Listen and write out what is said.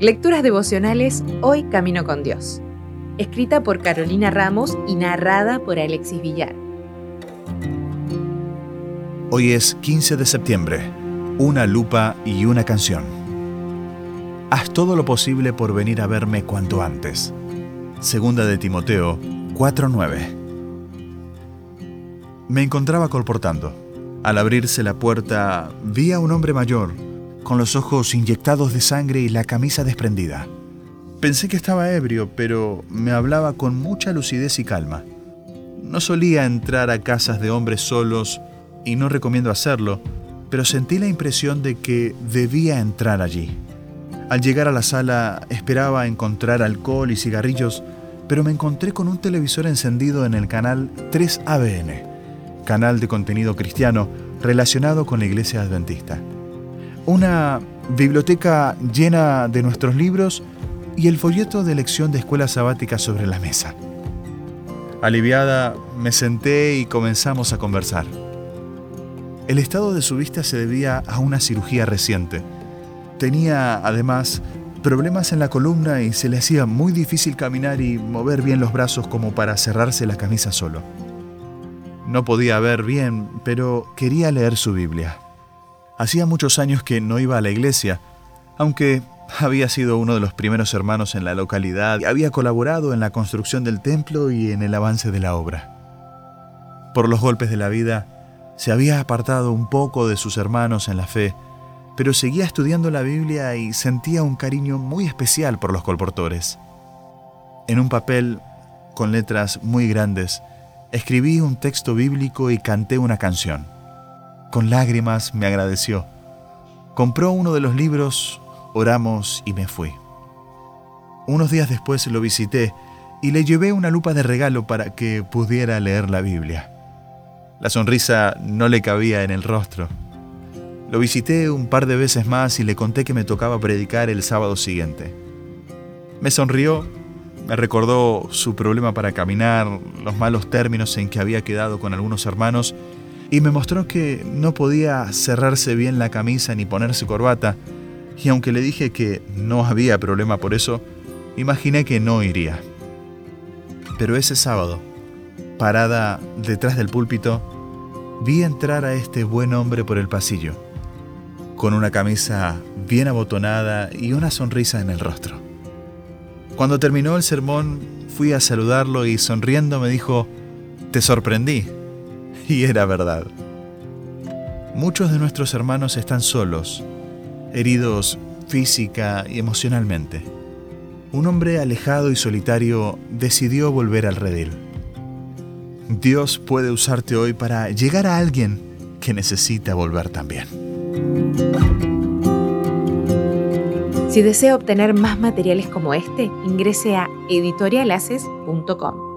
Lecturas devocionales Hoy Camino con Dios. Escrita por Carolina Ramos y narrada por Alexis Villar. Hoy es 15 de septiembre. Una lupa y una canción. Haz todo lo posible por venir a verme cuanto antes. Segunda de Timoteo 4:9. Me encontraba colportando. Al abrirse la puerta, vi a un hombre mayor con los ojos inyectados de sangre y la camisa desprendida. Pensé que estaba ebrio, pero me hablaba con mucha lucidez y calma. No solía entrar a casas de hombres solos y no recomiendo hacerlo, pero sentí la impresión de que debía entrar allí. Al llegar a la sala esperaba encontrar alcohol y cigarrillos, pero me encontré con un televisor encendido en el canal 3ABN, canal de contenido cristiano relacionado con la iglesia adventista una biblioteca llena de nuestros libros y el folleto de lección de escuela sabática sobre la mesa. Aliviada, me senté y comenzamos a conversar. El estado de su vista se debía a una cirugía reciente. Tenía, además, problemas en la columna y se le hacía muy difícil caminar y mover bien los brazos como para cerrarse la camisa solo. No podía ver bien, pero quería leer su Biblia. Hacía muchos años que no iba a la iglesia, aunque había sido uno de los primeros hermanos en la localidad y había colaborado en la construcción del templo y en el avance de la obra. Por los golpes de la vida, se había apartado un poco de sus hermanos en la fe, pero seguía estudiando la Biblia y sentía un cariño muy especial por los colportores. En un papel con letras muy grandes, escribí un texto bíblico y canté una canción. Con lágrimas me agradeció. Compró uno de los libros, oramos y me fui. Unos días después lo visité y le llevé una lupa de regalo para que pudiera leer la Biblia. La sonrisa no le cabía en el rostro. Lo visité un par de veces más y le conté que me tocaba predicar el sábado siguiente. Me sonrió, me recordó su problema para caminar, los malos términos en que había quedado con algunos hermanos y me mostró que no podía cerrarse bien la camisa ni ponerse corbata, y aunque le dije que no había problema por eso, imaginé que no iría. Pero ese sábado, parada detrás del púlpito, vi entrar a este buen hombre por el pasillo, con una camisa bien abotonada y una sonrisa en el rostro. Cuando terminó el sermón, fui a saludarlo y sonriendo me dijo, te sorprendí. Y era verdad. Muchos de nuestros hermanos están solos, heridos física y emocionalmente. Un hombre alejado y solitario decidió volver al redil. Dios puede usarte hoy para llegar a alguien que necesita volver también. Si desea obtener más materiales como este, ingrese a editorialaces.com.